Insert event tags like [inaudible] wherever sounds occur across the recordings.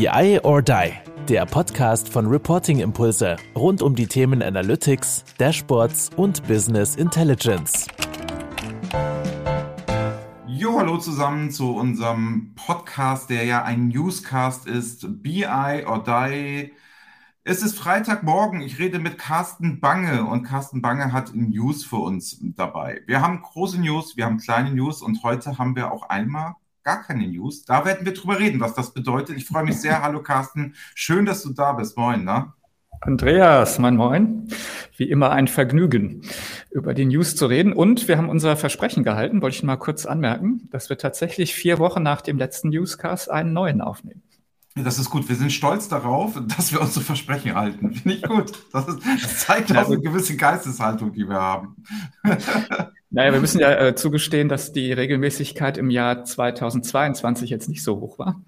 BI or Die, der Podcast von Reporting Impulse rund um die Themen Analytics, Dashboards und Business Intelligence. Jo, hallo zusammen zu unserem Podcast, der ja ein Newscast ist, BI or Die. Es ist Freitagmorgen. Ich rede mit Carsten Bange und Carsten Bange hat News für uns dabei. Wir haben große News, wir haben kleine News und heute haben wir auch einmal gar keine News. Da werden wir drüber reden, was das bedeutet. Ich freue mich sehr. Hallo Carsten, schön, dass du da bist. Moin, ne? Andreas, mein Moin. Wie immer ein Vergnügen, über die News zu reden. Und wir haben unser Versprechen gehalten, wollte ich mal kurz anmerken, dass wir tatsächlich vier Wochen nach dem letzten Newscast einen neuen aufnehmen. Das ist gut. Wir sind stolz darauf, dass wir unsere Versprechen halten. Finde ich gut. Das, ist, das zeigt auch eine gewisse Geisteshaltung, die wir haben. [laughs] Naja, wir müssen ja äh, zugestehen, dass die Regelmäßigkeit im Jahr 2022 jetzt nicht so hoch war.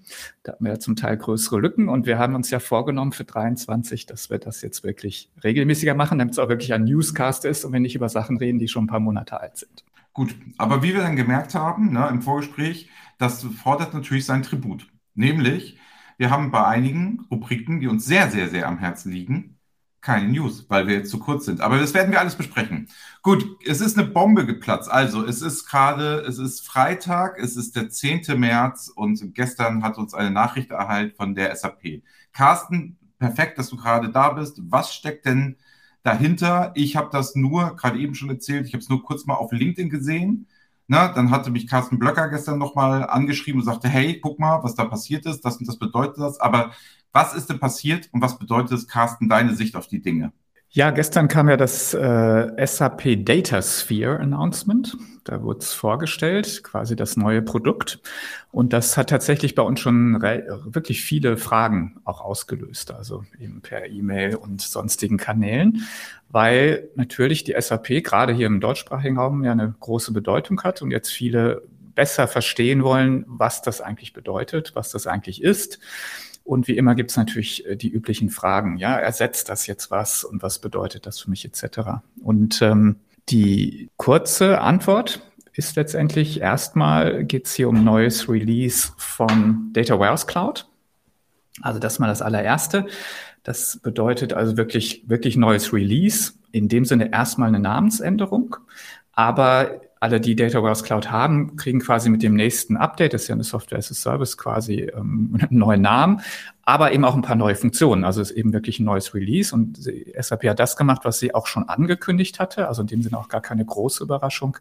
Da hatten wir ja zum Teil größere Lücken und wir haben uns ja vorgenommen für 23, dass wir das jetzt wirklich regelmäßiger machen, damit es auch wirklich ein Newscast ist und wir nicht über Sachen reden, die schon ein paar Monate alt sind. Gut, aber wie wir dann gemerkt haben ne, im Vorgespräch, das fordert natürlich sein Tribut. Nämlich, wir haben bei einigen Rubriken, die uns sehr, sehr, sehr am Herzen liegen, keine News, weil wir jetzt zu kurz sind. Aber das werden wir alles besprechen. Gut, es ist eine Bombe geplatzt. Also, es ist gerade, es ist Freitag, es ist der 10. März und gestern hat uns eine Nachricht erhalten von der SAP. Carsten, perfekt, dass du gerade da bist. Was steckt denn dahinter? Ich habe das nur, gerade eben schon erzählt, ich habe es nur kurz mal auf LinkedIn gesehen. Na, dann hatte mich Carsten Blöcker gestern nochmal angeschrieben und sagte, hey, guck mal, was da passiert ist, das das bedeutet das. Aber was ist denn passiert und was bedeutet es, Carsten, deine Sicht auf die Dinge? Ja, gestern kam ja das äh, SAP Data Sphere Announcement. Da wurde es vorgestellt, quasi das neue Produkt. Und das hat tatsächlich bei uns schon wirklich viele Fragen auch ausgelöst, also eben per E-Mail und sonstigen Kanälen, weil natürlich die SAP gerade hier im deutschsprachigen Raum ja eine große Bedeutung hat und jetzt viele besser verstehen wollen, was das eigentlich bedeutet, was das eigentlich ist und wie immer gibt es natürlich äh, die üblichen Fragen. Ja, ersetzt das jetzt was und was bedeutet das für mich etc. Und ähm, die kurze Antwort ist letztendlich erstmal geht es hier um neues Release von Data Warehouse Cloud. Also das mal das allererste. Das bedeutet also wirklich, wirklich neues Release. In dem Sinne erstmal eine Namensänderung. Aber alle, die Data Warehouse Cloud haben, kriegen quasi mit dem nächsten Update, das ist ja eine Software as a Service, quasi ähm, [laughs] einen neuen Namen, aber eben auch ein paar neue Funktionen. Also es ist eben wirklich ein neues Release und SAP hat das gemacht, was sie auch schon angekündigt hatte, also in dem Sinne auch gar keine große Überraschung,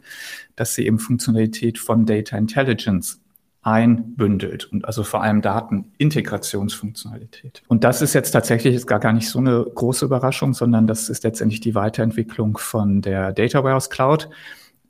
dass sie eben Funktionalität von Data Intelligence einbündelt und also vor allem Datenintegrationsfunktionalität. Und das ist jetzt tatsächlich ist gar, gar nicht so eine große Überraschung, sondern das ist letztendlich die Weiterentwicklung von der Data Warehouse Cloud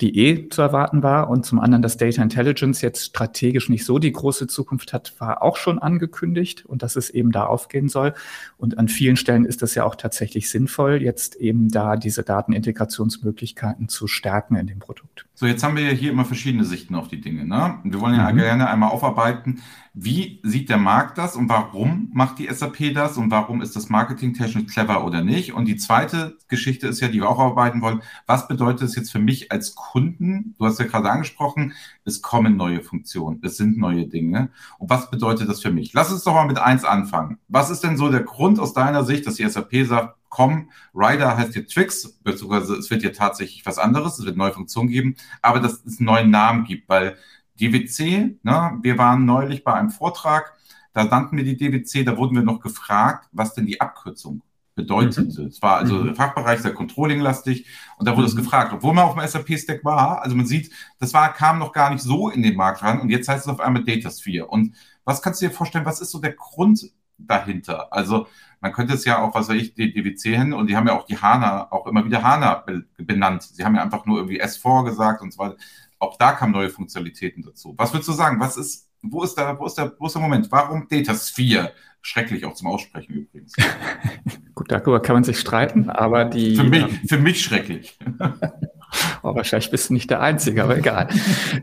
die eh zu erwarten war. Und zum anderen, dass Data Intelligence jetzt strategisch nicht so die große Zukunft hat, war auch schon angekündigt und dass es eben da aufgehen soll. Und an vielen Stellen ist es ja auch tatsächlich sinnvoll, jetzt eben da diese Datenintegrationsmöglichkeiten zu stärken in dem Produkt. So, jetzt haben wir ja hier immer verschiedene Sichten auf die Dinge. Ne? Wir wollen ja mhm. gerne einmal aufarbeiten, wie sieht der Markt das und warum macht die SAP das und warum ist das marketingtechnisch clever oder nicht? Und die zweite Geschichte ist ja, die wir auch aufarbeiten wollen, was bedeutet es jetzt für mich als Kunden? Du hast ja gerade angesprochen, es kommen neue Funktionen, es sind neue Dinge. Und was bedeutet das für mich? Lass uns doch mal mit eins anfangen. Was ist denn so der Grund aus deiner Sicht, dass die SAP sagt, komm, Rider heißt hier Twix, beziehungsweise es wird hier tatsächlich was anderes, es wird neue Funktionen geben, aber dass es einen neuen Namen gibt, weil DWC, ne, wir waren neulich bei einem Vortrag, da nannten wir die DWC, da wurden wir noch gefragt, was denn die Abkürzung bedeutet. Mhm. Es war also mhm. Fachbereich sehr controlling-lastig und da wurde es mhm. gefragt, obwohl man auf dem SAP-Stack war. Also man sieht, das war, kam noch gar nicht so in den Markt ran und jetzt heißt es auf einmal Datasphere. Und was kannst du dir vorstellen, was ist so der Grund dahinter? Also man könnte es ja auch, was weiß ich, die DWC hin und die haben ja auch die HANA, auch immer wieder HANA benannt. Sie haben ja einfach nur irgendwie S4 gesagt und so weiter auch da kamen neue Funktionalitäten dazu. Was würdest du sagen? Was ist, wo ist da, wo ist der, wo ist der Moment? Warum Datasphere? Schrecklich auch zum Aussprechen übrigens. [laughs] Gut, darüber kann man sich streiten, aber die. Für mich, ähm, für mich schrecklich. [laughs] oh, wahrscheinlich bist du nicht der Einzige, aber egal.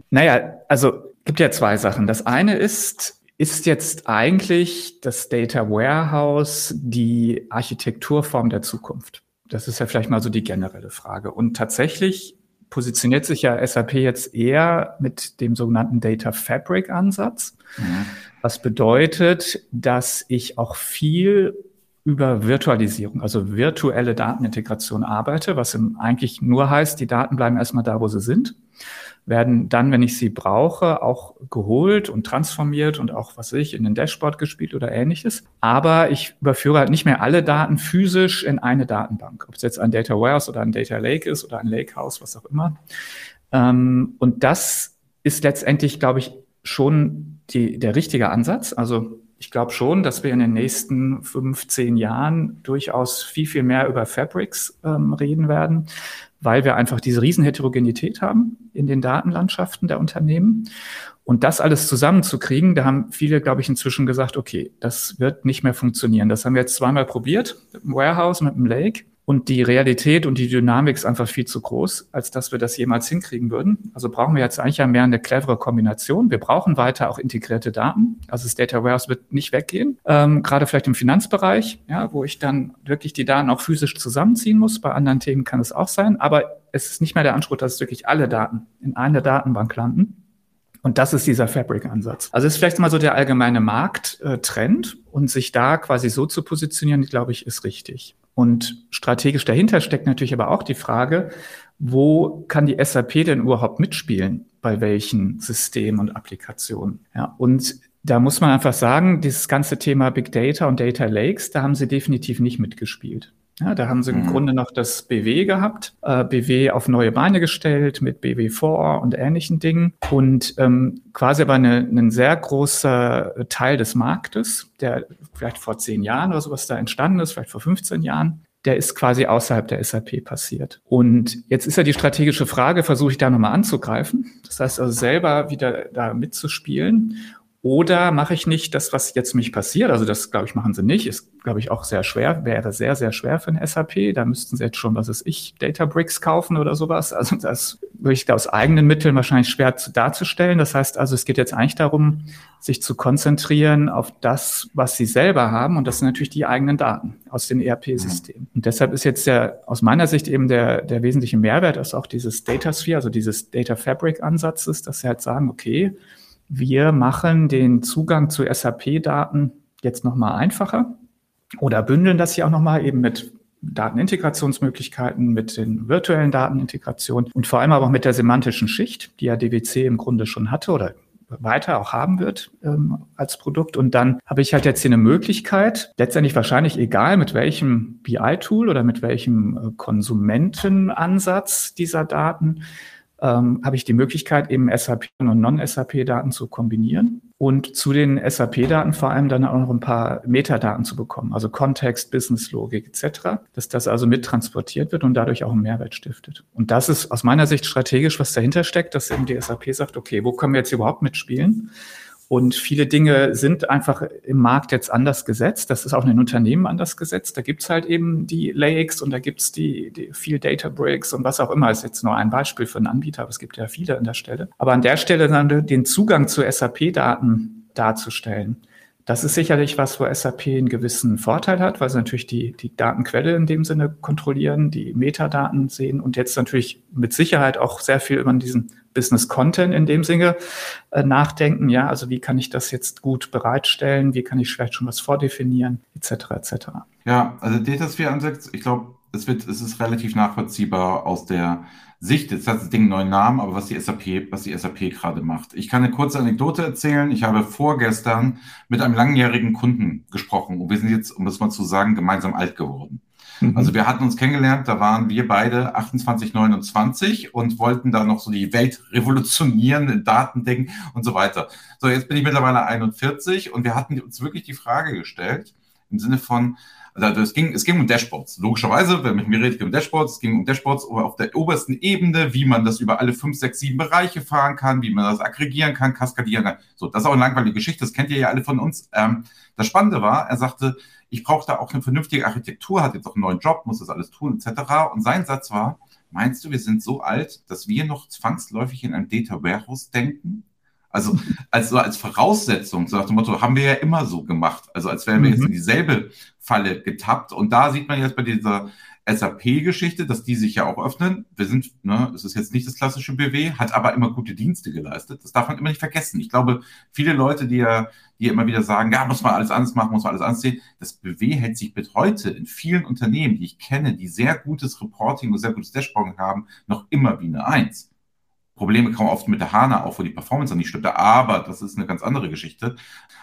naja, also gibt ja zwei Sachen. Das eine ist, ist jetzt eigentlich das Data Warehouse die Architekturform der Zukunft? Das ist ja vielleicht mal so die generelle Frage. Und tatsächlich positioniert sich ja SAP jetzt eher mit dem sogenannten Data Fabric Ansatz. Mhm. Was bedeutet, dass ich auch viel über Virtualisierung, also virtuelle Datenintegration arbeite, was eigentlich nur heißt, die Daten bleiben erstmal da, wo sie sind, werden dann, wenn ich sie brauche, auch geholt und transformiert und auch, was weiß ich, in den Dashboard gespielt oder ähnliches. Aber ich überführe halt nicht mehr alle Daten physisch in eine Datenbank, ob es jetzt ein Data Warehouse oder ein Data Lake ist oder ein Lakehouse, was auch immer. Ähm, und das ist letztendlich, glaube ich, schon die, der richtige Ansatz. Also ich glaube schon, dass wir in den nächsten 15 Jahren durchaus viel, viel mehr über Fabrics ähm, reden werden, weil wir einfach diese Riesenheterogenität haben in den Datenlandschaften der Unternehmen. Und das alles zusammenzukriegen, da haben viele, glaube ich, inzwischen gesagt, okay, das wird nicht mehr funktionieren. Das haben wir jetzt zweimal probiert, mit dem Warehouse, mit dem Lake. Und die Realität und die Dynamik ist einfach viel zu groß, als dass wir das jemals hinkriegen würden. Also brauchen wir jetzt eigentlich ja mehr eine clevere Kombination. Wir brauchen weiter auch integrierte Daten. Also das Data Warehouse wird nicht weggehen. Ähm, gerade vielleicht im Finanzbereich, ja, wo ich dann wirklich die Daten auch physisch zusammenziehen muss. Bei anderen Themen kann es auch sein. Aber es ist nicht mehr der Anspruch, dass wirklich alle Daten in einer Datenbank landen. Und das ist dieser Fabric-Ansatz. Also ist vielleicht mal so der allgemeine Markttrend und sich da quasi so zu positionieren, glaube ich, ist richtig. Und strategisch dahinter steckt natürlich aber auch die Frage, wo kann die SAP denn überhaupt mitspielen? Bei welchen Systemen und Applikationen? Ja, und da muss man einfach sagen, dieses ganze Thema Big Data und Data Lakes, da haben sie definitiv nicht mitgespielt. Ja, da haben sie im mhm. Grunde noch das BW gehabt, äh, BW auf neue Beine gestellt mit BW4 und ähnlichen Dingen und ähm, quasi aber eine, ein sehr großer Teil des Marktes, der vielleicht vor zehn Jahren oder sowas da entstanden ist, vielleicht vor 15 Jahren, der ist quasi außerhalb der SAP passiert. Und jetzt ist ja die strategische Frage, versuche ich da nochmal anzugreifen. Das heißt also selber wieder da mitzuspielen oder mache ich nicht das, was jetzt mich passiert? Also das, glaube ich, machen sie nicht. Ist, glaube ich, auch sehr schwer, wäre sehr, sehr schwer für ein SAP. Da müssten sie jetzt schon, was ist ich, Databricks kaufen oder sowas. Also das würde ich aus eigenen Mitteln wahrscheinlich schwer zu, darzustellen. Das heißt also, es geht jetzt eigentlich darum, sich zu konzentrieren auf das, was sie selber haben. Und das sind natürlich die eigenen Daten aus den ERP-Systemen. Und deshalb ist jetzt der, aus meiner Sicht eben der, der wesentliche Mehrwert ist auch dieses Data Sphere, also dieses Data Fabric Ansatzes, dass sie halt sagen, okay, wir machen den Zugang zu SAP-Daten jetzt nochmal einfacher oder bündeln das hier auch nochmal eben mit Datenintegrationsmöglichkeiten, mit den virtuellen Datenintegrationen und vor allem aber auch mit der semantischen Schicht, die ja DWC im Grunde schon hatte oder weiter auch haben wird ähm, als Produkt. Und dann habe ich halt jetzt hier eine Möglichkeit, letztendlich wahrscheinlich egal mit welchem BI-Tool oder mit welchem äh, Konsumentenansatz dieser Daten, ähm, habe ich die Möglichkeit, eben SAP und Non-SAP-Daten zu kombinieren und zu den SAP-Daten vor allem dann auch noch ein paar Metadaten zu bekommen, also Kontext, Business-Logik etc., dass das also mittransportiert wird und dadurch auch einen Mehrwert stiftet. Und das ist aus meiner Sicht strategisch, was dahinter steckt, dass eben die SAP sagt, okay, wo können wir jetzt überhaupt mitspielen? Und viele Dinge sind einfach im Markt jetzt anders gesetzt. Das ist auch in den Unternehmen anders gesetzt. Da gibt's halt eben die Lakes und da gibt's die, die viel Data Bricks und was auch immer. Ist jetzt nur ein Beispiel für einen Anbieter, aber es gibt ja viele an der Stelle. Aber an der Stelle dann den Zugang zu SAP-Daten darzustellen. Das ist sicherlich was, wo SAP einen gewissen Vorteil hat, weil sie natürlich die, die Datenquelle in dem Sinne kontrollieren, die Metadaten sehen und jetzt natürlich mit Sicherheit auch sehr viel über diesen Business Content in dem Sinne äh, nachdenken. Ja, also wie kann ich das jetzt gut bereitstellen? Wie kann ich vielleicht schon was vordefinieren? Etc. etc. Ja, also Datasphere Ansatz, ich glaube, es wird, es ist relativ nachvollziehbar aus der Sicht, jetzt hat das Ding einen neuen Namen, aber was die SAP, was die SAP gerade macht. Ich kann eine kurze Anekdote erzählen. Ich habe vorgestern mit einem langjährigen Kunden gesprochen und wir sind jetzt, um das mal zu sagen, gemeinsam alt geworden. Mhm. Also wir hatten uns kennengelernt, da waren wir beide 28, 29 und wollten da noch so die Welt revolutionieren, in Datendenken und so weiter. So, jetzt bin ich mittlerweile 41 und wir hatten uns wirklich die Frage gestellt, im Sinne von, also es ging, es ging um Dashboards. Logischerweise, wenn mit mir redet, um Dashboards, es ging um Dashboards auf der obersten Ebene, wie man das über alle fünf, sechs, sieben Bereiche fahren kann, wie man das aggregieren kann, kaskadieren kann. So, das ist auch eine langweilige Geschichte, das kennt ihr ja alle von uns. Ähm, das Spannende war, er sagte, ich brauche da auch eine vernünftige Architektur, hat jetzt auch einen neuen Job, muss das alles tun, etc. Und sein Satz war, meinst du, wir sind so alt, dass wir noch zwangsläufig in einem Data Warehouse denken? Also als, als Voraussetzung, so nach dem Motto, haben wir ja immer so gemacht. Also als wären wir mhm. jetzt in dieselbe Falle getappt. Und da sieht man jetzt bei dieser SAP-Geschichte, dass die sich ja auch öffnen. Wir sind, ne, es ist jetzt nicht das klassische BW, hat aber immer gute Dienste geleistet. Das darf man immer nicht vergessen. Ich glaube, viele Leute, die ja, die immer wieder sagen, ja, muss man alles anders machen, muss man alles anders sehen. Das BW hält sich bis heute in vielen Unternehmen, die ich kenne, die sehr gutes Reporting und sehr gutes Dashboarding haben, noch immer wie eine Eins. Probleme kommen oft mit der HANA auf, wo die Performance dann nicht stimmt, aber das ist eine ganz andere Geschichte.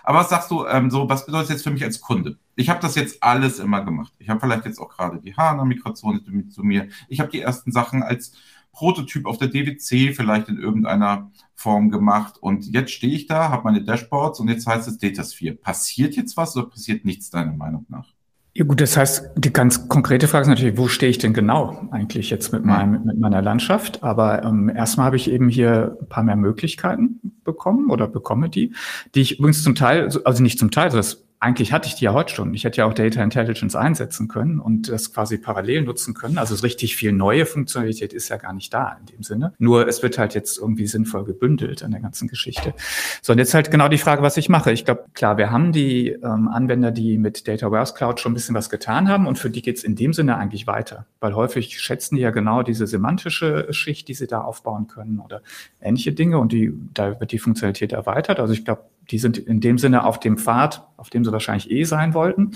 Aber was sagst du, ähm, so, was bedeutet das jetzt für mich als Kunde? Ich habe das jetzt alles immer gemacht. Ich habe vielleicht jetzt auch gerade die HANA-Migration zu mir. Ich habe die ersten Sachen als Prototyp auf der DWC vielleicht in irgendeiner Form gemacht. Und jetzt stehe ich da, habe meine Dashboards und jetzt heißt es Datasphere. Passiert jetzt was oder passiert nichts deiner Meinung nach? Ja gut, das heißt, die ganz konkrete Frage ist natürlich, wo stehe ich denn genau eigentlich jetzt mit, meinem, mit meiner Landschaft? Aber ähm, erstmal habe ich eben hier ein paar mehr Möglichkeiten bekommen oder bekomme die, die ich übrigens zum Teil, also nicht zum Teil, das eigentlich hatte ich die ja heute schon. Ich hätte ja auch Data Intelligence einsetzen können und das quasi parallel nutzen können. Also richtig viel neue Funktionalität ist ja gar nicht da in dem Sinne. Nur es wird halt jetzt irgendwie sinnvoll gebündelt an der ganzen Geschichte. So, und jetzt halt genau die Frage, was ich mache. Ich glaube, klar, wir haben die ähm, Anwender, die mit Data Warehouse Cloud schon ein bisschen was getan haben und für die geht's in dem Sinne eigentlich weiter. Weil häufig schätzen die ja genau diese semantische Schicht, die sie da aufbauen können oder ähnliche Dinge und die, da wird die Funktionalität erweitert. Also ich glaube, die sind in dem Sinne auf dem Pfad, auf dem sie wahrscheinlich eh sein wollten.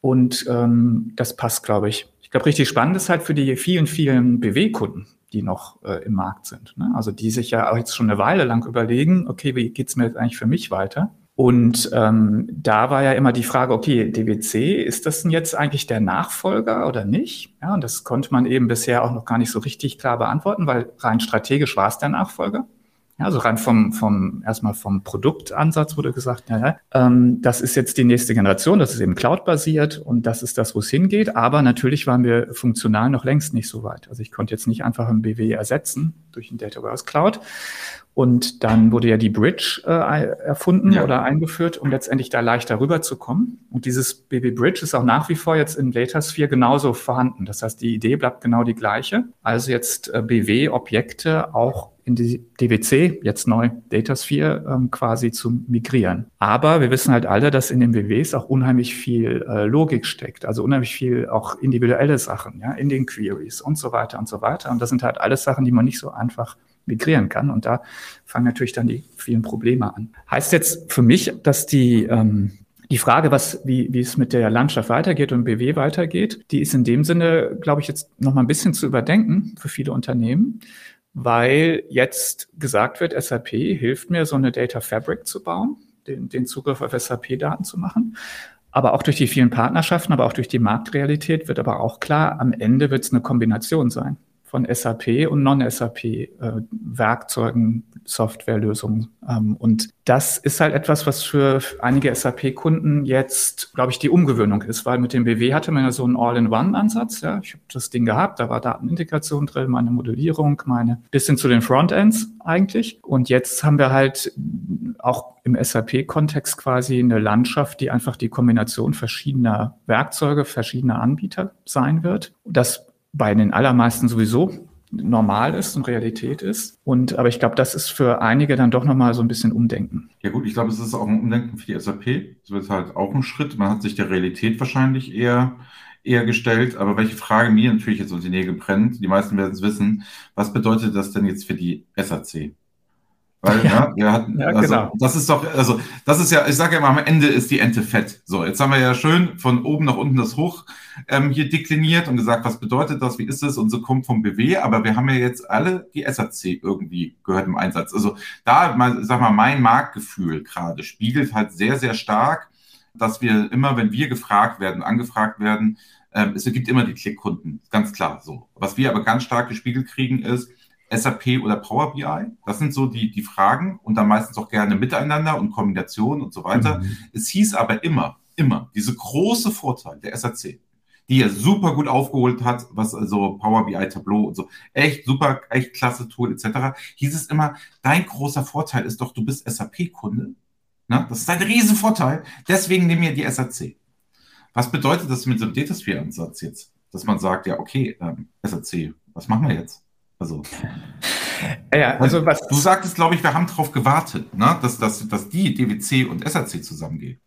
Und ähm, das passt, glaube ich. Ich glaube, richtig spannend ist halt für die vielen, vielen BW-Kunden, die noch äh, im Markt sind. Ne? Also die sich ja auch jetzt schon eine Weile lang überlegen, okay, wie geht's mir jetzt eigentlich für mich weiter? Und ähm, da war ja immer die Frage, okay, DWC, ist das denn jetzt eigentlich der Nachfolger oder nicht? Ja, und das konnte man eben bisher auch noch gar nicht so richtig klar beantworten, weil rein strategisch war es der Nachfolger. Ja, also rein vom, vom, erstmal vom Produktansatz wurde gesagt, ja, ja, ähm, das ist jetzt die nächste Generation, das ist eben Cloud-basiert und das ist das, wo es hingeht. Aber natürlich waren wir funktional noch längst nicht so weit. Also ich konnte jetzt nicht einfach ein BW ersetzen durch ein Data Warehouse Cloud. Und dann wurde ja die Bridge äh, erfunden ja. oder eingeführt, um letztendlich da leichter rüberzukommen. Und dieses BW Bridge ist auch nach wie vor jetzt in Datasphere genauso vorhanden. Das heißt, die Idee bleibt genau die gleiche. Also jetzt äh, BW-Objekte auch in die DWC, jetzt neu Datasphere, ähm, quasi zu migrieren. Aber wir wissen halt alle, dass in den BWs auch unheimlich viel äh, Logik steckt, also unheimlich viel auch individuelle Sachen, ja, in den Queries und so weiter und so weiter. Und das sind halt alles Sachen, die man nicht so einfach migrieren kann. Und da fangen natürlich dann die vielen Probleme an. Heißt jetzt für mich, dass die, ähm, die Frage, was, wie, wie es mit der Landschaft weitergeht und BW weitergeht, die ist in dem Sinne, glaube ich, jetzt noch mal ein bisschen zu überdenken für viele Unternehmen weil jetzt gesagt wird, SAP hilft mir, so eine Data Fabric zu bauen, den, den Zugriff auf SAP-Daten zu machen. Aber auch durch die vielen Partnerschaften, aber auch durch die Marktrealität wird aber auch klar, am Ende wird es eine Kombination sein von SAP und Non-SAP-Werkzeugen, äh, Softwarelösungen. Ähm, und das ist halt etwas, was für einige SAP-Kunden jetzt, glaube ich, die Umgewöhnung ist, weil mit dem BW hatte man ja so einen All-in-One-Ansatz. Ja, ich habe das Ding gehabt, da war Datenintegration drin, meine Modellierung, meine bis hin zu den Frontends eigentlich. Und jetzt haben wir halt auch im SAP-Kontext quasi eine Landschaft, die einfach die Kombination verschiedener Werkzeuge, verschiedener Anbieter sein wird. Das bei den allermeisten sowieso normal ist und Realität ist. Und aber ich glaube, das ist für einige dann doch nochmal so ein bisschen Umdenken. Ja gut, ich glaube, es ist auch ein Umdenken für die SAP. Es wird halt auch ein Schritt. Man hat sich der Realität wahrscheinlich eher eher gestellt. Aber welche Frage mir natürlich jetzt unter die Nägel brennt, die meisten werden es wissen, was bedeutet das denn jetzt für die SAC? Weil, ja, ja wir hatten, ja, also, genau. das ist doch, also, das ist ja, ich sage ja immer, am Ende ist die Ente fett. So, jetzt haben wir ja schön von oben nach unten das hoch ähm, hier dekliniert und gesagt, was bedeutet das, wie ist es und so kommt vom BW, aber wir haben ja jetzt alle die SAC irgendwie gehört im Einsatz. Also, da, mal, sag mal, mein Marktgefühl gerade spiegelt halt sehr, sehr stark, dass wir immer, wenn wir gefragt werden, angefragt werden, ähm, es gibt immer die Klickkunden, ganz klar so. Was wir aber ganz stark gespiegelt kriegen ist, SAP oder Power BI? Das sind so die, die Fragen und dann meistens auch gerne miteinander und Kombination und so weiter. Mhm. Es hieß aber immer, immer, diese große Vorteil der SAC, die er super gut aufgeholt hat, was also Power BI, Tableau und so, echt super, echt klasse Tool etc., hieß es immer, dein großer Vorteil ist doch, du bist SAP-Kunde. Ne? Das ist ein Riesenvorteil. Deswegen nehmen wir die SAC. Was bedeutet das mit so einem Datasphere-Ansatz jetzt? Dass man sagt, ja, okay, ähm, SAC, was machen wir jetzt? Also, ja, also was. Du sagtest, glaube ich, wir haben darauf gewartet, ne? dass, dass, dass die DWC und SAC zusammengehen.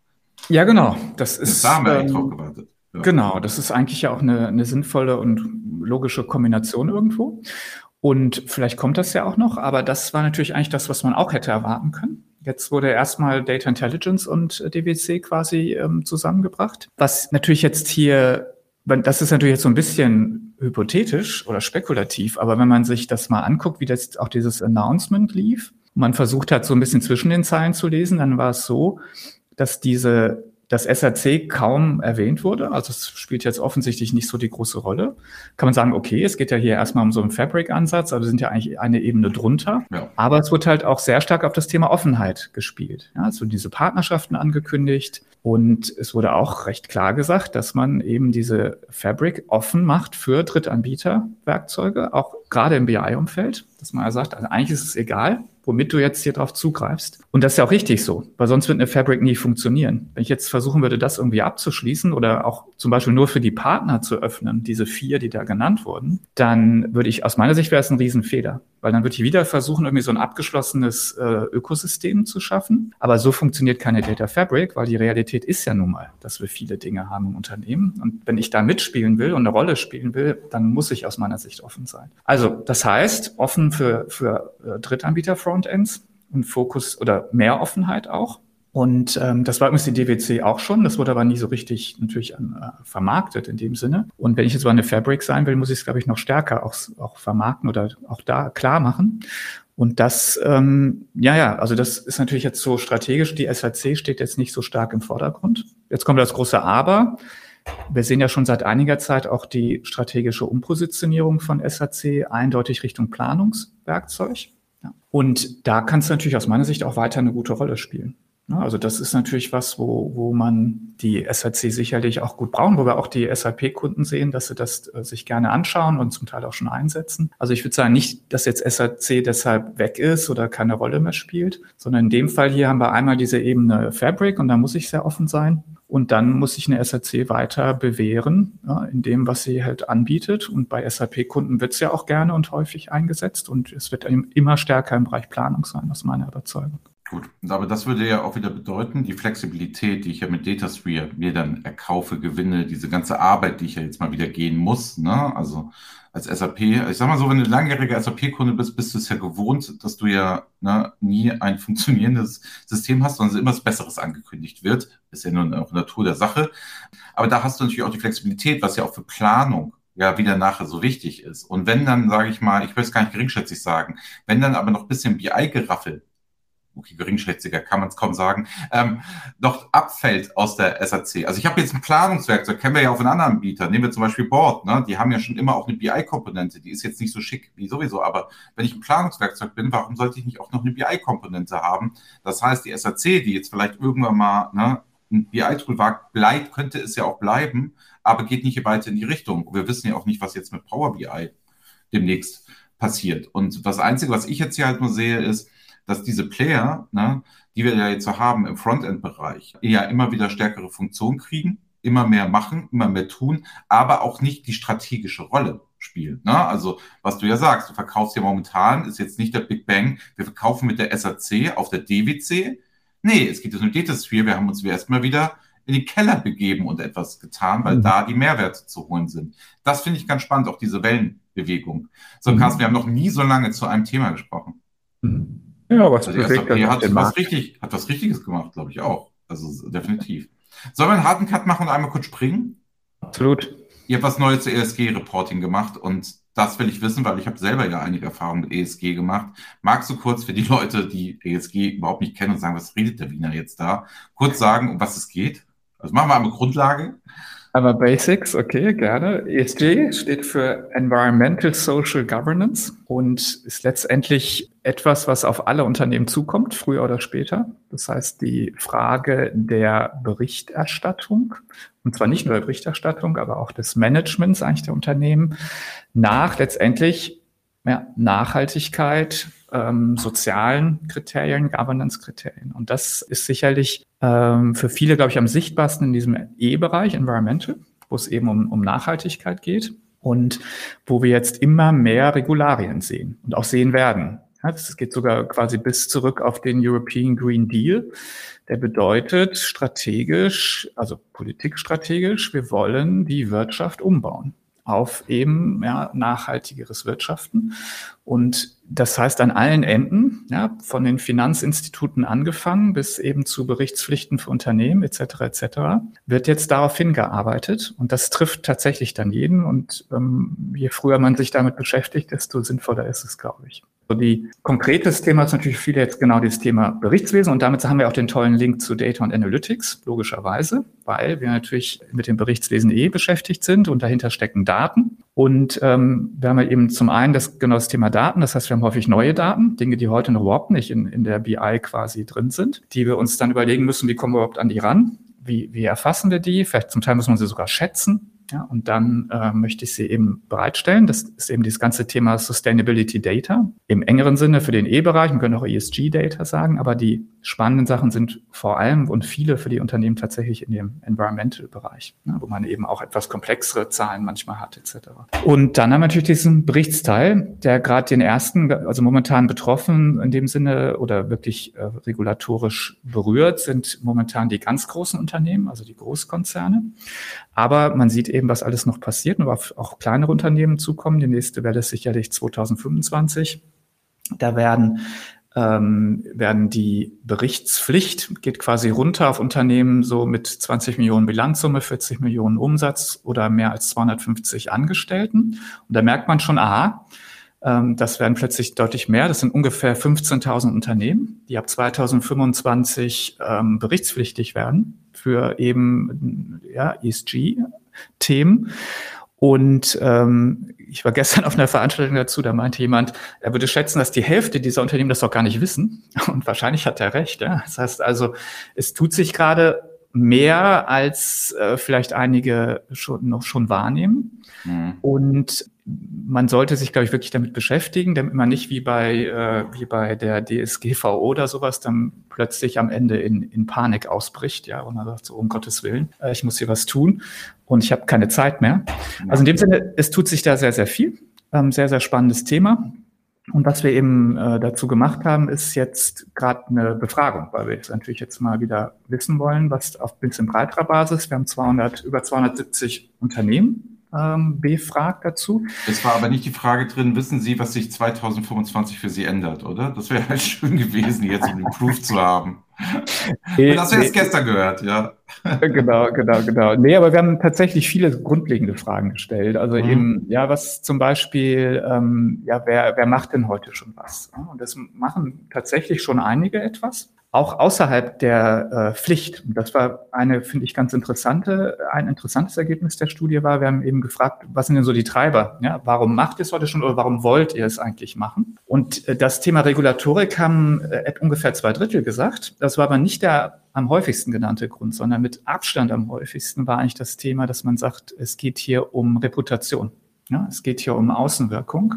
Ja, genau. Das ist. Da haben wir ähm, drauf gewartet. Ja. Genau, das ist eigentlich ja auch eine, eine sinnvolle und logische Kombination irgendwo. Und vielleicht kommt das ja auch noch, aber das war natürlich eigentlich das, was man auch hätte erwarten können. Jetzt wurde erstmal Data Intelligence und DWC quasi ähm, zusammengebracht. Was natürlich jetzt hier, das ist natürlich jetzt so ein bisschen hypothetisch oder spekulativ, aber wenn man sich das mal anguckt, wie das auch dieses Announcement lief, man versucht hat, so ein bisschen zwischen den Zeilen zu lesen, dann war es so, dass diese das SRC kaum erwähnt wurde. Also es spielt jetzt offensichtlich nicht so die große Rolle. Kann man sagen, okay, es geht ja hier erstmal um so einen Fabric-Ansatz, aber wir sind ja eigentlich eine Ebene drunter. Ja. Aber es wird halt auch sehr stark auf das Thema Offenheit gespielt. Ja, also diese Partnerschaften angekündigt. Und es wurde auch recht klar gesagt, dass man eben diese Fabric offen macht für Drittanbieter-Werkzeuge, auch gerade im BI-Umfeld, dass man ja sagt, also eigentlich ist es egal, womit du jetzt hier drauf zugreifst. Und das ist ja auch richtig so, weil sonst wird eine Fabric nie funktionieren. Wenn ich jetzt versuchen würde, das irgendwie abzuschließen oder auch zum Beispiel nur für die Partner zu öffnen, diese vier, die da genannt wurden, dann würde ich, aus meiner Sicht wäre es ein Riesenfehler, weil dann würde ich wieder versuchen, irgendwie so ein abgeschlossenes äh, Ökosystem zu schaffen. Aber so funktioniert keine Data Fabric, weil die Realität ist ja nun mal, dass wir viele Dinge haben im Unternehmen. Und wenn ich da mitspielen will und eine Rolle spielen will, dann muss ich aus meiner Sicht offen sein. Also das heißt, offen für, für äh, Drittanbieter-Frontends und Fokus oder mehr Offenheit auch. Und ähm, das war übrigens die DWC auch schon. Das wurde aber nie so richtig natürlich äh, vermarktet in dem Sinne. Und wenn ich jetzt mal eine Fabric sein will, muss ich es, glaube ich, noch stärker auch, auch vermarkten oder auch da klar machen. Und das, ähm, ja, ja, also das ist natürlich jetzt so strategisch. Die SAC steht jetzt nicht so stark im Vordergrund. Jetzt kommt das große Aber. Wir sehen ja schon seit einiger Zeit auch die strategische Umpositionierung von SAC eindeutig Richtung Planungswerkzeug. Und da kann es natürlich aus meiner Sicht auch weiter eine gute Rolle spielen. Also das ist natürlich was, wo, wo man die SAC sicherlich auch gut brauchen, wo wir auch die SAP-Kunden sehen, dass sie das äh, sich gerne anschauen und zum Teil auch schon einsetzen. Also ich würde sagen, nicht, dass jetzt SAC deshalb weg ist oder keine Rolle mehr spielt, sondern in dem Fall hier haben wir einmal diese Ebene Fabric und da muss ich sehr offen sein. Und dann muss sich eine SAC weiter bewähren ja, in dem, was sie halt anbietet. Und bei SAP-Kunden wird es ja auch gerne und häufig eingesetzt und es wird immer stärker im Bereich Planung sein, aus meiner Überzeugung. Gut, aber das würde ja auch wieder bedeuten, die Flexibilität, die ich ja mit DataSphere mir dann erkaufe, gewinne, diese ganze Arbeit, die ich ja jetzt mal wieder gehen muss, ne? Also als SAP, ich sag mal so, wenn du langjähriger SAP-Kunde bist, bist du es ja gewohnt, dass du ja ne, nie ein funktionierendes System hast, sondern immer das Besseres angekündigt wird. Ist ja nur auch Natur der Sache. Aber da hast du natürlich auch die Flexibilität, was ja auch für Planung ja wieder nachher so wichtig ist. Und wenn dann, sage ich mal, ich will es gar nicht geringschätzig sagen, wenn dann aber noch ein bisschen BI-Geraffel okay, geringschätziger kann man es kaum sagen, ähm, noch abfällt aus der SAC. Also ich habe jetzt ein Planungswerkzeug, kennen wir ja auch von anderen Anbietern. Nehmen wir zum Beispiel Board, ne? die haben ja schon immer auch eine BI-Komponente, die ist jetzt nicht so schick wie sowieso, aber wenn ich ein Planungswerkzeug bin, warum sollte ich nicht auch noch eine BI-Komponente haben? Das heißt, die SAC, die jetzt vielleicht irgendwann mal ne, ein BI-Tool war, bleibt, könnte es ja auch bleiben, aber geht nicht weiter in die Richtung. Wir wissen ja auch nicht, was jetzt mit Power BI demnächst passiert. Und das Einzige, was ich jetzt hier halt nur sehe, ist, dass diese Player, ne, die wir ja jetzt so haben im Frontend-Bereich, ja immer wieder stärkere Funktionen kriegen, immer mehr machen, immer mehr tun, aber auch nicht die strategische Rolle spielen. Ne? Also, was du ja sagst, du verkaufst ja momentan, ist jetzt nicht der Big Bang, wir verkaufen mit der SAC auf der DWC. Nee, es geht jetzt um Datasphere, wir haben uns erstmal wieder in den Keller begeben und etwas getan, weil mhm. da die Mehrwerte zu holen sind. Das finde ich ganz spannend, auch diese Wellenbewegung. So, mhm. Carsten, wir haben noch nie so lange zu einem Thema gesprochen. Mhm. Ja, was also bewegt SAP hat was, richtig, hat was Richtiges gemacht, glaube ich auch. Also definitiv. Sollen wir einen harten Cut machen und einmal kurz springen? Absolut. Ihr habt was Neues zu ESG-Reporting gemacht und das will ich wissen, weil ich habe selber ja einige Erfahrungen mit ESG gemacht. Magst du kurz für die Leute, die ESG überhaupt nicht kennen und sagen, was redet der Wiener jetzt da, kurz sagen, um was es geht? Also machen wir einmal Grundlage. Aber Basics, okay, gerne. ESG steht für Environmental Social Governance und ist letztendlich etwas, was auf alle Unternehmen zukommt, früher oder später. Das heißt, die Frage der Berichterstattung, und zwar nicht nur der Berichterstattung, aber auch des Managements eigentlich der Unternehmen, nach letztendlich ja, Nachhaltigkeit, ähm, sozialen Kriterien, Governance-Kriterien. Und das ist sicherlich ähm, für viele, glaube ich, am sichtbarsten in diesem E-Bereich, Environmental, wo es eben um, um Nachhaltigkeit geht und wo wir jetzt immer mehr Regularien sehen und auch sehen werden. Das geht sogar quasi bis zurück auf den European Green Deal. Der bedeutet strategisch, also politikstrategisch, wir wollen die Wirtschaft umbauen auf eben ja, nachhaltigeres Wirtschaften. Und das heißt an allen Enden, ja, von den Finanzinstituten angefangen bis eben zu Berichtspflichten für Unternehmen etc. etc. wird jetzt darauf hingearbeitet und das trifft tatsächlich dann jeden. Und ähm, je früher man sich damit beschäftigt, desto sinnvoller ist es, glaube ich. So die konkretes Thema ist natürlich viele jetzt genau das Thema Berichtswesen und damit haben wir auch den tollen Link zu Data und Analytics, logischerweise, weil wir natürlich mit dem Berichtswesen eh beschäftigt sind und dahinter stecken Daten. Und ähm, wir haben ja eben zum einen das genau das Thema Daten, das heißt, wir haben häufig neue Daten, Dinge, die heute noch überhaupt nicht in, in der BI quasi drin sind, die wir uns dann überlegen müssen, wie kommen wir überhaupt an die ran? Wie, wie erfassen wir die? Vielleicht zum Teil muss man sie sogar schätzen. Ja, und dann äh, möchte ich sie eben bereitstellen. Das ist eben dieses ganze Thema Sustainability Data im engeren Sinne für den E-Bereich. Man könnte auch ESG Data sagen, aber die spannenden Sachen sind vor allem und viele für die Unternehmen tatsächlich in dem Environmental-Bereich, ne, wo man eben auch etwas komplexere Zahlen manchmal hat etc. Und dann haben wir natürlich diesen Berichtsteil, der gerade den ersten, also momentan betroffen in dem Sinne oder wirklich äh, regulatorisch berührt, sind momentan die ganz großen Unternehmen, also die Großkonzerne. Aber man sieht eben, was alles noch passiert und auf auch kleinere Unternehmen zukommen. Die nächste Welle ist sicherlich 2025. Da werden ähm, werden die Berichtspflicht geht quasi runter auf Unternehmen so mit 20 Millionen Bilanzsumme, 40 Millionen Umsatz oder mehr als 250 Angestellten. Und da merkt man schon, aha, ähm, das werden plötzlich deutlich mehr. Das sind ungefähr 15.000 Unternehmen, die ab 2025 ähm, berichtspflichtig werden für eben ja, ESG-Themen. Und ähm, ich war gestern [laughs] auf einer Veranstaltung dazu, da meinte jemand, er würde schätzen, dass die Hälfte dieser Unternehmen das doch gar nicht wissen. [laughs] Und wahrscheinlich hat er recht. Ja? Das heißt also, es tut sich gerade mehr, als äh, vielleicht einige schon, noch schon wahrnehmen. Mhm. Und man sollte sich, glaube ich, wirklich damit beschäftigen, damit man nicht wie bei, äh, wie bei der DSGVO oder sowas dann plötzlich am Ende in, in Panik ausbricht, ja, und man sagt so, um Gottes Willen, äh, ich muss hier was tun und ich habe keine Zeit mehr. Also in dem Sinne, es tut sich da sehr, sehr viel. Ähm, sehr, sehr spannendes Thema. Und was wir eben äh, dazu gemacht haben, ist jetzt gerade eine Befragung, weil wir jetzt natürlich jetzt mal wieder wissen wollen, was auf ein bisschen breiterer Basis. Wir haben 200, über 270 Unternehmen ähm, befragt dazu. Es war aber nicht die Frage drin, wissen Sie, was sich 2025 für Sie ändert, oder? Das wäre halt schön gewesen, jetzt einen Proof zu haben. [laughs] Nee, das wäre es gestern gehört, ja. Genau, genau, genau. Nee, aber wir haben tatsächlich viele grundlegende Fragen gestellt. Also mhm. eben, ja, was zum Beispiel, ähm, ja, wer, wer macht denn heute schon was? Und das machen tatsächlich schon einige etwas auch außerhalb der äh, Pflicht. Das war eine, finde ich, ganz interessante, ein interessantes Ergebnis der Studie war. Wir haben eben gefragt, was sind denn so die Treiber? Ja, warum macht ihr es heute schon oder warum wollt ihr es eigentlich machen? Und äh, das Thema Regulatorik haben äh, ungefähr zwei Drittel gesagt. Das war aber nicht der am häufigsten genannte Grund, sondern mit Abstand am häufigsten war eigentlich das Thema, dass man sagt, es geht hier um Reputation. Ja, es geht hier um Außenwirkung.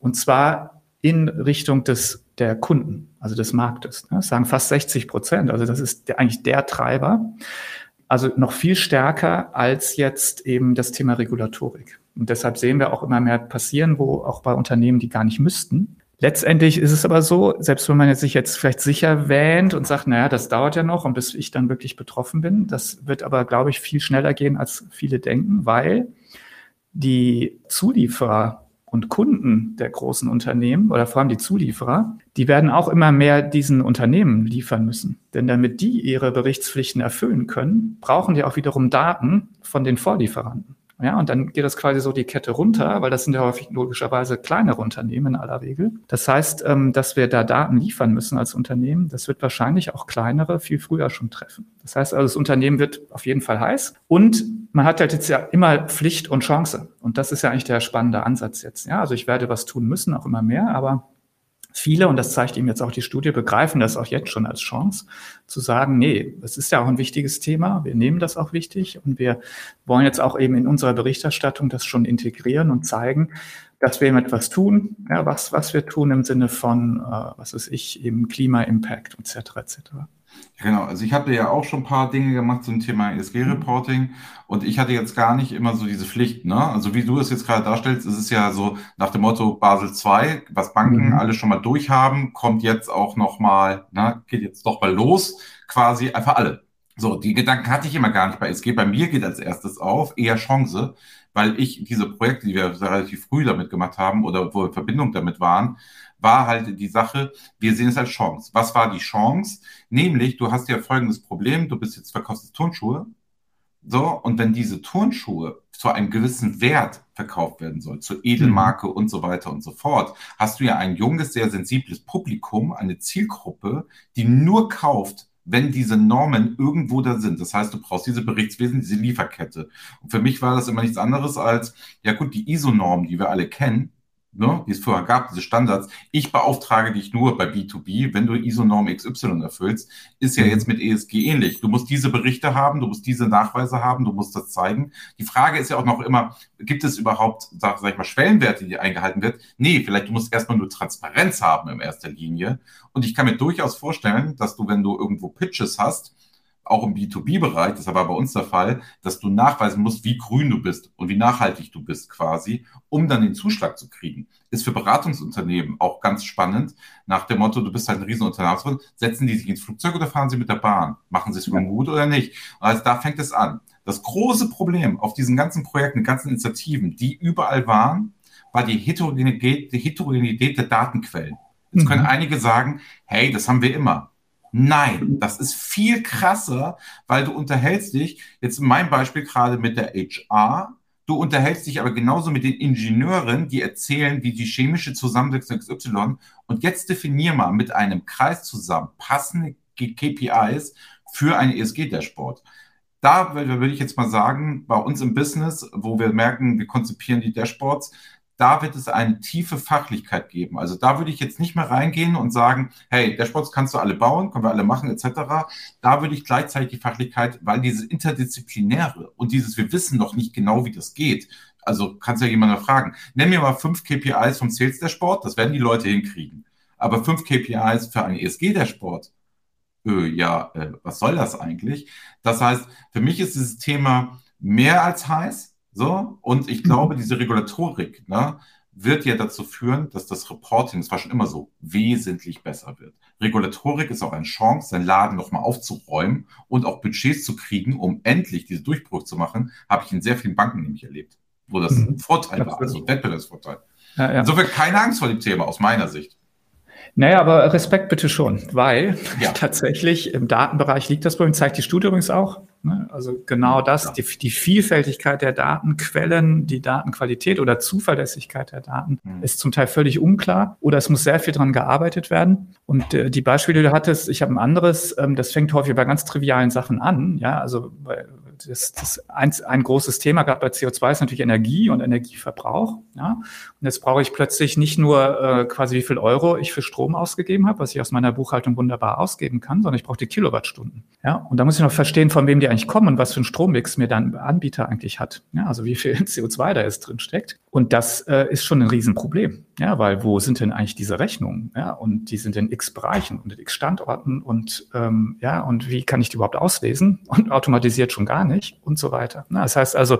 Und zwar in Richtung des der Kunden, also des Marktes. Das sagen fast 60 Prozent. Also das ist eigentlich der Treiber. Also noch viel stärker als jetzt eben das Thema Regulatorik. Und deshalb sehen wir auch immer mehr passieren, wo auch bei Unternehmen, die gar nicht müssten. Letztendlich ist es aber so, selbst wenn man sich jetzt vielleicht sicher wähnt und sagt, naja, das dauert ja noch und bis ich dann wirklich betroffen bin, das wird aber, glaube ich, viel schneller gehen, als viele denken, weil die Zulieferer und Kunden der großen Unternehmen oder vor allem die Zulieferer, die werden auch immer mehr diesen Unternehmen liefern müssen. Denn damit die ihre Berichtspflichten erfüllen können, brauchen die auch wiederum Daten von den Vorlieferanten. Ja, und dann geht das quasi so die Kette runter, weil das sind ja häufig logischerweise kleinere Unternehmen in aller Regel. Das heißt, ähm, dass wir da Daten liefern müssen als Unternehmen, das wird wahrscheinlich auch kleinere viel früher schon treffen. Das heißt also, das Unternehmen wird auf jeden Fall heiß und man hat halt jetzt ja immer Pflicht und Chance. Und das ist ja eigentlich der spannende Ansatz jetzt. Ja, also ich werde was tun müssen, auch immer mehr, aber Viele, und das zeigt ihm jetzt auch die Studie, begreifen das auch jetzt schon als Chance, zu sagen, nee, das ist ja auch ein wichtiges Thema, wir nehmen das auch wichtig und wir wollen jetzt auch eben in unserer Berichterstattung das schon integrieren und zeigen, dass wir eben etwas tun, ja, was, was wir tun im Sinne von, äh, was weiß ich, eben Klima-Impact etc. etc. Genau, also ich hatte ja auch schon ein paar Dinge gemacht zum Thema ESG-Reporting und ich hatte jetzt gar nicht immer so diese Pflicht, ne? Also wie du es jetzt gerade darstellst, ist es ja so nach dem Motto Basel II, was Banken mhm. alle schon mal durchhaben, kommt jetzt auch nochmal, ne, geht jetzt doch mal los, quasi einfach alle. So, die Gedanken hatte ich immer gar nicht bei ESG. Bei mir geht als erstes auf eher Chance, weil ich diese Projekte, die wir relativ früh damit gemacht haben oder wo wir in Verbindung damit waren, war halt die Sache, wir sehen es als Chance. Was war die Chance? Nämlich, du hast ja folgendes Problem, du bist jetzt verkaufst Turnschuhe. So, und wenn diese Turnschuhe zu einem gewissen Wert verkauft werden soll, zur Edelmarke mhm. und so weiter und so fort, hast du ja ein junges, sehr sensibles Publikum, eine Zielgruppe, die nur kauft, wenn diese Normen irgendwo da sind. Das heißt, du brauchst diese Berichtswesen, diese Lieferkette. Und für mich war das immer nichts anderes als, ja gut, die ISO-Normen, die wir alle kennen, ne, die es vorher gab, diese Standards, ich beauftrage dich nur bei B2B, wenn du ISO-Norm XY erfüllst, ist ja mhm. jetzt mit ESG ähnlich. Du musst diese Berichte haben, du musst diese Nachweise haben, du musst das zeigen. Die Frage ist ja auch noch immer, gibt es überhaupt, sag, sag ich mal, Schwellenwerte, die eingehalten wird? Nee, vielleicht du musst erstmal nur Transparenz haben in erster Linie. Und ich kann mir durchaus vorstellen, dass du, wenn du irgendwo Pitches hast, auch im B2B-Bereich, das war bei uns der Fall, dass du nachweisen musst, wie grün du bist und wie nachhaltig du bist quasi, um dann den Zuschlag zu kriegen. Ist für Beratungsunternehmen auch ganz spannend, nach dem Motto, du bist halt ein Riesenunternehmen, setzen die sich ins Flugzeug oder fahren sie mit der Bahn? Machen sie es für gut oder nicht? Und also da fängt es an. Das große Problem auf diesen ganzen Projekten, ganzen Initiativen, die überall waren, war die Heterogenität, die Heterogenität der Datenquellen. Jetzt können mhm. einige sagen, hey, das haben wir immer. Nein, das ist viel krasser, weil du unterhältst dich, jetzt in meinem Beispiel gerade mit der HR, du unterhältst dich aber genauso mit den Ingenieuren, die erzählen, wie die chemische Zusammensetzung XY. Und jetzt definier mal mit einem Kreis zusammen passende KPIs für ein ESG-Dashboard. Da würde ich jetzt mal sagen, bei uns im Business, wo wir merken, wir konzipieren die Dashboards, da wird es eine tiefe Fachlichkeit geben. Also da würde ich jetzt nicht mehr reingehen und sagen, hey, Dashboards kannst du alle bauen, können wir alle machen, etc. Da würde ich gleichzeitig die Fachlichkeit, weil diese interdisziplinäre und dieses, wir wissen noch nicht genau, wie das geht. Also kannst ja jemand fragen, nenn mir mal fünf KPIs vom Sales Dashboard, das werden die Leute hinkriegen. Aber fünf KPIs für ein ESG Dashboard, öh, ja, äh, was soll das eigentlich? Das heißt, für mich ist dieses Thema mehr als heiß so, und ich glaube, diese Regulatorik ne, wird ja dazu führen, dass das Reporting, das war schon immer so, wesentlich besser wird. Regulatorik ist auch eine Chance, seinen Laden nochmal aufzuräumen und auch Budgets zu kriegen, um endlich diese Durchbruch zu machen, habe ich in sehr vielen Banken nämlich erlebt, wo das ein mhm. Vorteil war, also Wettbewerbsvorteil. Ja, ja. Insofern keine Angst vor dem Thema aus meiner Sicht. Naja, aber Respekt bitte schon, weil ja. [laughs] tatsächlich im Datenbereich liegt das Problem, zeigt die Studie übrigens auch. Ne? Also genau das, ja. die, die, Vielfältigkeit der Datenquellen, die Datenqualität oder Zuverlässigkeit der Daten mhm. ist zum Teil völlig unklar oder es muss sehr viel dran gearbeitet werden. Und äh, die Beispiele, die du hattest, ich habe ein anderes, ähm, das fängt häufig bei ganz trivialen Sachen an. Ja, also bei, das, das ein, ein großes Thema gerade bei CO2 ist natürlich Energie und Energieverbrauch. Ja? Und jetzt brauche ich plötzlich nicht nur äh, quasi wie viel Euro ich für Strom ausgegeben habe, was ich aus meiner Buchhaltung wunderbar ausgeben kann, sondern ich brauche die Kilowattstunden. Ja? Und da muss ich noch verstehen, von wem die eigentlich kommen und was für ein Strommix mir dann Anbieter eigentlich hat. Ja? Also wie viel [laughs] CO2 da jetzt drin steckt. Und das äh, ist schon ein Riesenproblem. Ja, weil wo sind denn eigentlich diese Rechnungen? Ja, und die sind in x Bereichen und in x Standorten und ähm, ja, und wie kann ich die überhaupt auslesen? Und automatisiert schon gar nicht und so weiter. Na, das heißt also,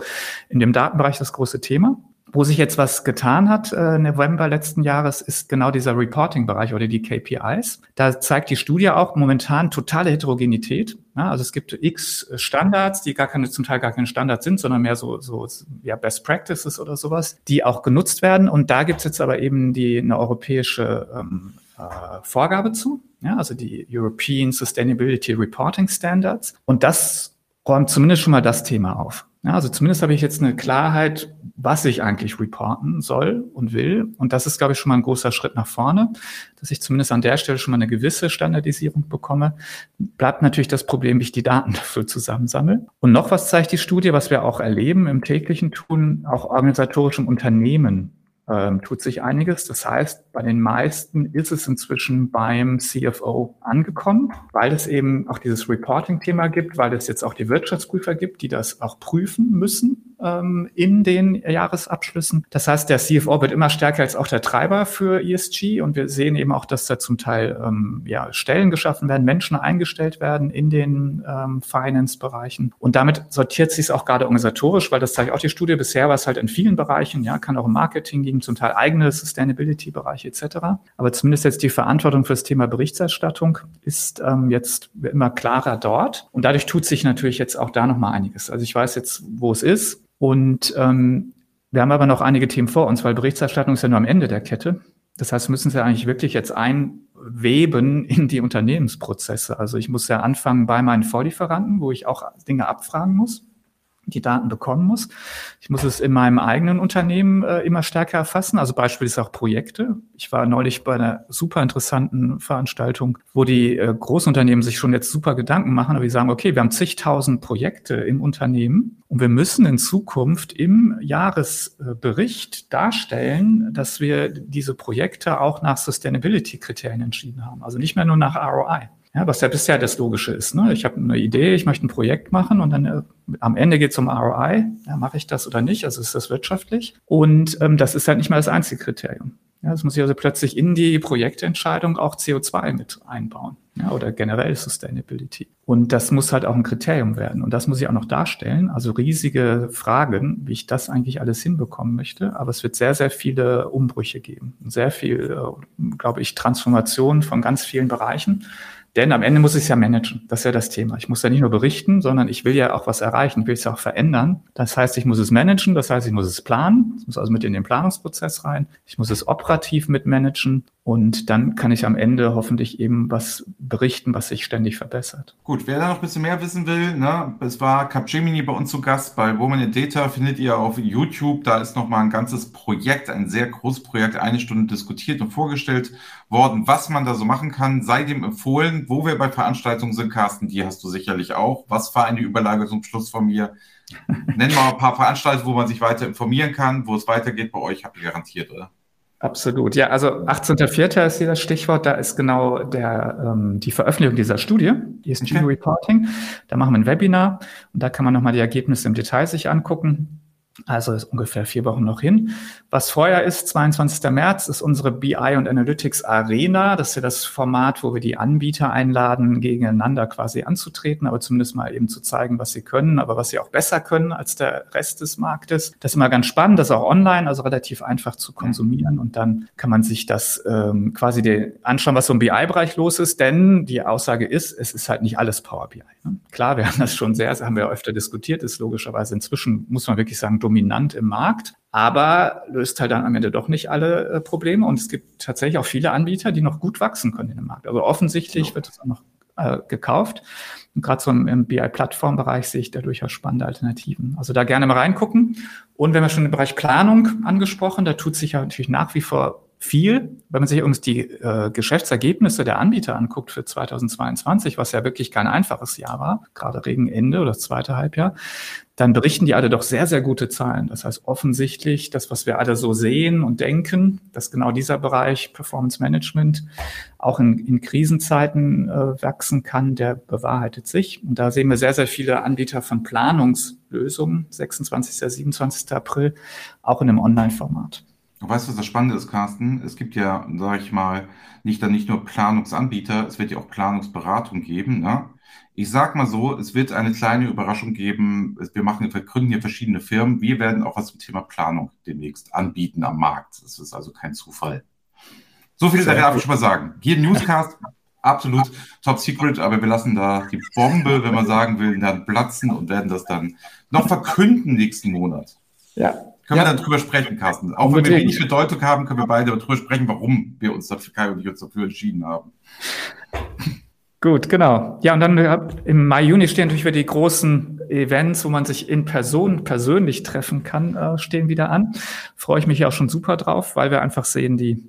in dem Datenbereich das große Thema. Wo sich jetzt was getan hat, äh, November letzten Jahres, ist genau dieser Reporting-Bereich oder die KPIs. Da zeigt die Studie auch momentan totale Heterogenität. Ja, also es gibt x Standards, die gar keine, zum Teil gar keine Standards sind, sondern mehr so, so ja, Best Practices oder sowas, die auch genutzt werden. Und da gibt's jetzt aber eben die eine europäische ähm, äh, Vorgabe zu, ja, also die European Sustainability Reporting Standards. Und das räumt zumindest schon mal das Thema auf. Ja, also zumindest habe ich jetzt eine Klarheit, was ich eigentlich reporten soll und will. Und das ist, glaube ich, schon mal ein großer Schritt nach vorne, dass ich zumindest an der Stelle schon mal eine gewisse Standardisierung bekomme. Bleibt natürlich das Problem, wie ich die Daten [laughs] dafür zusammensammle. Und noch was zeigt die Studie, was wir auch erleben im täglichen Tun, auch organisatorisch im Unternehmen ähm, tut sich einiges. Das heißt, bei den meisten ist es inzwischen beim CFO angekommen, weil es eben auch dieses Reporting-Thema gibt, weil es jetzt auch die Wirtschaftsprüfer gibt, die das auch prüfen müssen ähm, in den Jahresabschlüssen. Das heißt, der CFO wird immer stärker als auch der Treiber für ESG und wir sehen eben auch, dass da zum Teil ähm, ja, Stellen geschaffen werden, Menschen eingestellt werden in den ähm, Finance-Bereichen. Und damit sortiert sich es auch gerade organisatorisch, weil das zeigt auch die Studie. Bisher war es halt in vielen Bereichen, ja, kann auch im Marketing geben, zum Teil eigene Sustainability-Bereiche etc. Aber zumindest jetzt die Verantwortung für das Thema Berichterstattung ist ähm, jetzt immer klarer dort. Und dadurch tut sich natürlich jetzt auch da nochmal einiges. Also ich weiß jetzt, wo es ist. Und ähm, wir haben aber noch einige Themen vor uns, weil Berichterstattung ist ja nur am Ende der Kette. Das heißt, wir müssen sie eigentlich wirklich jetzt einweben in die Unternehmensprozesse. Also ich muss ja anfangen bei meinen Vorlieferanten, wo ich auch Dinge abfragen muss die Daten bekommen muss. Ich muss es in meinem eigenen Unternehmen äh, immer stärker erfassen, also beispielsweise auch Projekte. Ich war neulich bei einer super interessanten Veranstaltung, wo die äh, Großunternehmen sich schon jetzt super Gedanken machen, aber die sagen, okay, wir haben zigtausend Projekte im Unternehmen und wir müssen in Zukunft im Jahresbericht darstellen, dass wir diese Projekte auch nach Sustainability-Kriterien entschieden haben, also nicht mehr nur nach ROI. Ja, was ja bisher das Logische ist. Ne? Ich habe eine Idee, ich möchte ein Projekt machen und dann äh, am Ende geht es um ROI. Ja, Mache ich das oder nicht? Also ist das wirtschaftlich? Und ähm, das ist halt nicht mal das einzige Kriterium. Ja, das muss ich also plötzlich in die Projektentscheidung auch CO2 mit einbauen. Ja, oder generell Sustainability. Und das muss halt auch ein Kriterium werden. Und das muss ich auch noch darstellen. Also riesige Fragen, wie ich das eigentlich alles hinbekommen möchte. Aber es wird sehr, sehr viele Umbrüche geben. Sehr viel, äh, glaube ich, Transformation von ganz vielen Bereichen. Denn am Ende muss ich es ja managen. Das ist ja das Thema. Ich muss ja nicht nur berichten, sondern ich will ja auch was erreichen. Ich will es ja auch verändern. Das heißt, ich muss es managen. Das heißt, ich muss es planen. Ich muss also mit in den Planungsprozess rein. Ich muss es operativ mitmanagen. Und dann kann ich am Ende hoffentlich eben was berichten, was sich ständig verbessert. Gut, wer da noch ein bisschen mehr wissen will, ne, es war Capgemini bei uns zu Gast. Bei Woman in Data findet ihr auf YouTube. Da ist nochmal ein ganzes Projekt, ein sehr großes Projekt, eine Stunde diskutiert und vorgestellt worden, was man da so machen kann. Sei dem empfohlen, wo wir bei Veranstaltungen sind, Carsten, die hast du sicherlich auch. Was war eine Überlage zum Schluss von mir? [laughs] Nenn mal ein paar Veranstaltungen, wo man sich weiter informieren kann, wo es weitergeht. Bei euch habt ihr garantiert, oder? Absolut. Ja, also 18.04. ist hier das Stichwort. Da ist genau der, ähm, die Veröffentlichung dieser Studie, ESG okay. Reporting. Da machen wir ein Webinar und da kann man nochmal die Ergebnisse im Detail sich angucken. Also ist ungefähr vier Wochen noch hin. Was vorher ist, 22. März, ist unsere BI und Analytics Arena. Das ist ja das Format, wo wir die Anbieter einladen, gegeneinander quasi anzutreten, aber zumindest mal eben zu zeigen, was sie können, aber was sie auch besser können als der Rest des Marktes. Das ist immer ganz spannend, das ist auch online, also relativ einfach zu konsumieren. Und dann kann man sich das ähm, quasi anschauen, was so im BI-Bereich los ist, denn die Aussage ist, es ist halt nicht alles Power BI. Ne? Klar, wir haben das schon sehr, das haben wir öfter diskutiert, ist logischerweise inzwischen, muss man wirklich sagen, dominant im Markt, aber löst halt dann am Ende doch nicht alle äh, Probleme. Und es gibt tatsächlich auch viele Anbieter, die noch gut wachsen können in dem Markt. Also offensichtlich ja. wird es auch noch äh, gekauft. Und gerade so im, im BI-Plattform-Bereich sehe ich da durchaus spannende Alternativen. Also da gerne mal reingucken. Und wenn wir schon den Bereich Planung angesprochen, da tut sich ja natürlich nach wie vor viel. Wenn man sich übrigens die äh, Geschäftsergebnisse der Anbieter anguckt für 2022, was ja wirklich kein einfaches Jahr war, gerade gegen Ende oder das zweite Halbjahr, dann berichten die alle doch sehr, sehr gute Zahlen. Das heißt offensichtlich, das, was wir alle so sehen und denken, dass genau dieser Bereich Performance Management auch in, in Krisenzeiten äh, wachsen kann, der bewahrheitet sich. Und da sehen wir sehr, sehr viele Anbieter von Planungslösungen, 26. 27. April, auch in einem Online-Format. Du weißt, was das Spannende ist, Carsten? Es gibt ja, sage ich mal, nicht dann nicht nur Planungsanbieter, es wird ja auch Planungsberatung geben. Ne? Ich sag mal so, es wird eine kleine Überraschung geben. Wir machen, wir gründen hier verschiedene Firmen. Wir werden auch was zum Thema Planung demnächst anbieten am Markt. Das ist also kein Zufall. So viel darf ich schon mal sagen. Hier Newscast, [laughs] absolut top secret, aber wir lassen da die Bombe, wenn man sagen will, dann platzen und werden das dann noch verkünden nächsten Monat. Ja, können ja. wir dann drüber sprechen, Carsten. Auch wenn wir wenig Bedeutung haben, können wir beide drüber sprechen, warum wir uns dafür, und ich uns dafür entschieden haben. Gut, genau. Ja, und dann äh, im Mai, Juni stehen natürlich wieder die großen Events, wo man sich in Person persönlich treffen kann, äh, stehen wieder an. Freue ich mich auch schon super drauf, weil wir einfach sehen, die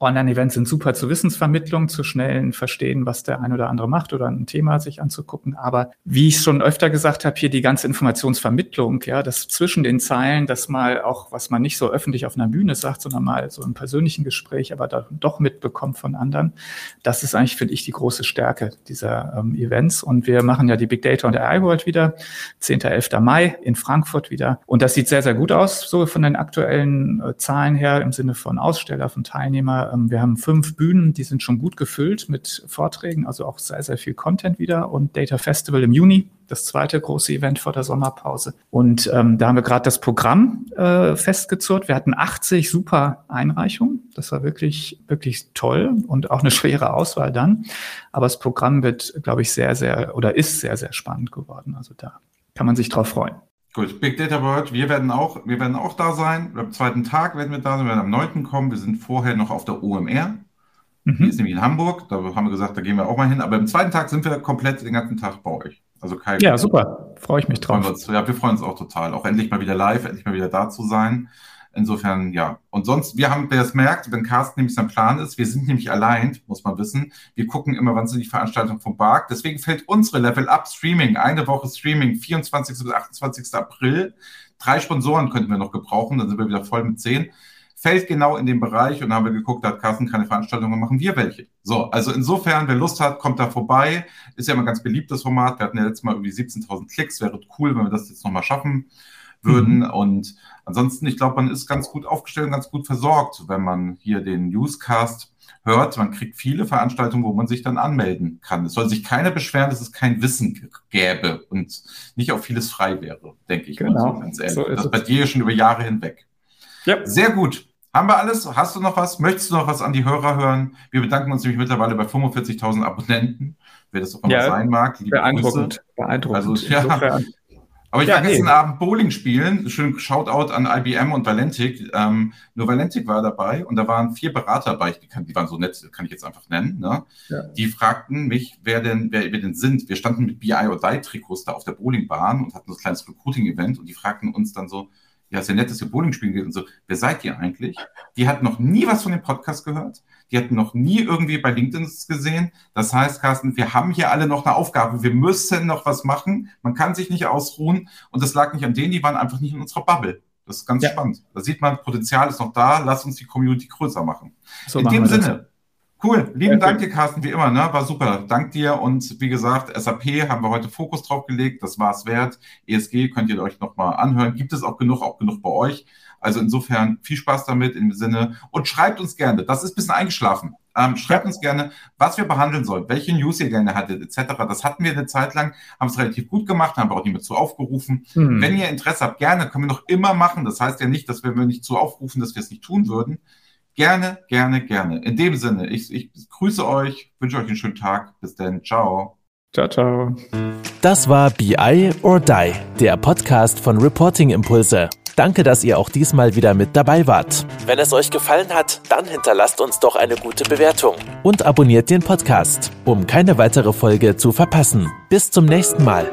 Online-Events sind super zur Wissensvermittlung, zu schnellen Verstehen, was der ein oder andere macht oder ein Thema sich anzugucken. Aber wie ich schon öfter gesagt habe, hier die ganze Informationsvermittlung, ja, das zwischen den Zeilen, das mal auch, was man nicht so öffentlich auf einer Bühne sagt, sondern mal so im persönlichen Gespräch, aber da doch mitbekommt von anderen, das ist eigentlich, finde ich, die große Stärke dieser ähm, Events. Und wir machen ja die Big Data und AI World wieder, 10. 11. Mai in Frankfurt wieder. Und das sieht sehr, sehr gut aus, so von den aktuellen äh, Zahlen her im Sinne von Aussteller, von Teilnehmer ähm, wir haben fünf Bühnen, die sind schon gut gefüllt mit Vorträgen, also auch sehr, sehr viel Content wieder und Data Festival im Juni, das zweite große Event vor der Sommerpause. Und ähm, da haben wir gerade das Programm äh, festgezurrt. Wir hatten 80 super Einreichungen. Das war wirklich, wirklich toll und auch eine [laughs] schwere Auswahl dann. Aber das Programm wird, glaube ich, sehr, sehr oder ist sehr, sehr spannend geworden. Also da kann man sich drauf freuen. Gut, Big Data World, wir werden auch, wir werden auch da sein. Am zweiten Tag werden wir da sein, wir werden am 9. kommen. Wir sind vorher noch auf der OMR. Mhm. Die ist nämlich in Hamburg. Da haben wir gesagt, da gehen wir auch mal hin. Aber am zweiten Tag sind wir komplett den ganzen Tag bei euch. Also kein Ja, super. Freue ich mich drauf. Wir uns, ja, wir freuen uns auch total. Auch endlich mal wieder live, endlich mal wieder da zu sein. Insofern, ja. Und sonst, wir haben, wer es merkt, wenn Carsten nämlich sein Plan ist, wir sind nämlich allein, muss man wissen. Wir gucken immer, wann sind die Veranstaltungen vom Bark. Deswegen fällt unsere Level Up Streaming, eine Woche Streaming, 24. bis 28. April. Drei Sponsoren könnten wir noch gebrauchen, dann sind wir wieder voll mit zehn. Fällt genau in den Bereich und haben wir geguckt, da hat Carsten keine Veranstaltungen, machen wir welche. So, also insofern, wer Lust hat, kommt da vorbei. Ist ja immer ein ganz beliebtes Format. Wir hatten ja letztes Mal irgendwie 17.000 Klicks. Wäre cool, wenn wir das jetzt nochmal schaffen würden. Mhm. Und ansonsten, ich glaube, man ist ganz gut aufgestellt und ganz gut versorgt, wenn man hier den Newscast hört. Man kriegt viele Veranstaltungen, wo man sich dann anmelden kann. Es soll sich keiner beschweren, dass es kein Wissen gäbe und nicht auf vieles frei wäre, denke ich genau. so ganz ehrlich. So das bei dir schon über Jahre hinweg. Ja. Sehr gut. Haben wir alles? Hast du noch was? Möchtest du noch was an die Hörer hören? Wir bedanken uns nämlich mittlerweile bei 45.000 Abonnenten, wer das auch immer ja, sein mag. beeindruckend. beeindruckend. Also, ja, aber ich ja, war gestern nee. Abend Bowling spielen. Schön Shoutout an IBM und Valentic. Ähm, nur Valentic war dabei und da waren vier Berater dabei. Die, kann, die waren so nett, kann ich jetzt einfach nennen. Ne? Ja. Die fragten mich, wer denn, wer wir denn sind. Wir standen mit BI or Die Trikots da auf der Bowlingbahn und hatten so ein kleines Recruiting-Event und die fragten uns dann so, ja, ist ja nett, dass ihr Bowling spielen geht und so. Wer seid ihr eigentlich? Die hat noch nie was von dem Podcast gehört. Die hatten noch nie irgendwie bei LinkedIn gesehen. Das heißt, Carsten, wir haben hier alle noch eine Aufgabe. Wir müssen noch was machen. Man kann sich nicht ausruhen. Und das lag nicht an denen, die waren einfach nicht in unserer Bubble. Das ist ganz ja. spannend. Da sieht man, Potenzial ist noch da. Lass uns die Community größer machen. So in machen dem Sinne. Cool. Lieben Dank dir, Carsten, wie immer, ne? War super. Dank dir. Und wie gesagt, SAP haben wir heute Fokus drauf gelegt. Das war es wert. ESG könnt ihr euch nochmal anhören. Gibt es auch genug, auch genug bei euch. Also insofern viel Spaß damit im Sinne und schreibt uns gerne, das ist ein bisschen eingeschlafen. Ähm, schreibt uns gerne, was wir behandeln sollen, welche News ihr gerne hattet, etc. Das hatten wir eine Zeit lang, haben es relativ gut gemacht, haben wir auch nicht mehr zu aufgerufen. Mhm. Wenn ihr Interesse habt, gerne, können wir noch immer machen. Das heißt ja nicht, dass wir nicht zu aufrufen, dass wir es nicht tun würden. Gerne, gerne, gerne. In dem Sinne, ich, ich grüße euch, wünsche euch einen schönen Tag. Bis dann. Ciao. Ciao, ciao. Das war BI or Die, der Podcast von Reporting Impulse. Danke, dass ihr auch diesmal wieder mit dabei wart. Wenn es euch gefallen hat, dann hinterlasst uns doch eine gute Bewertung und abonniert den Podcast, um keine weitere Folge zu verpassen. Bis zum nächsten Mal.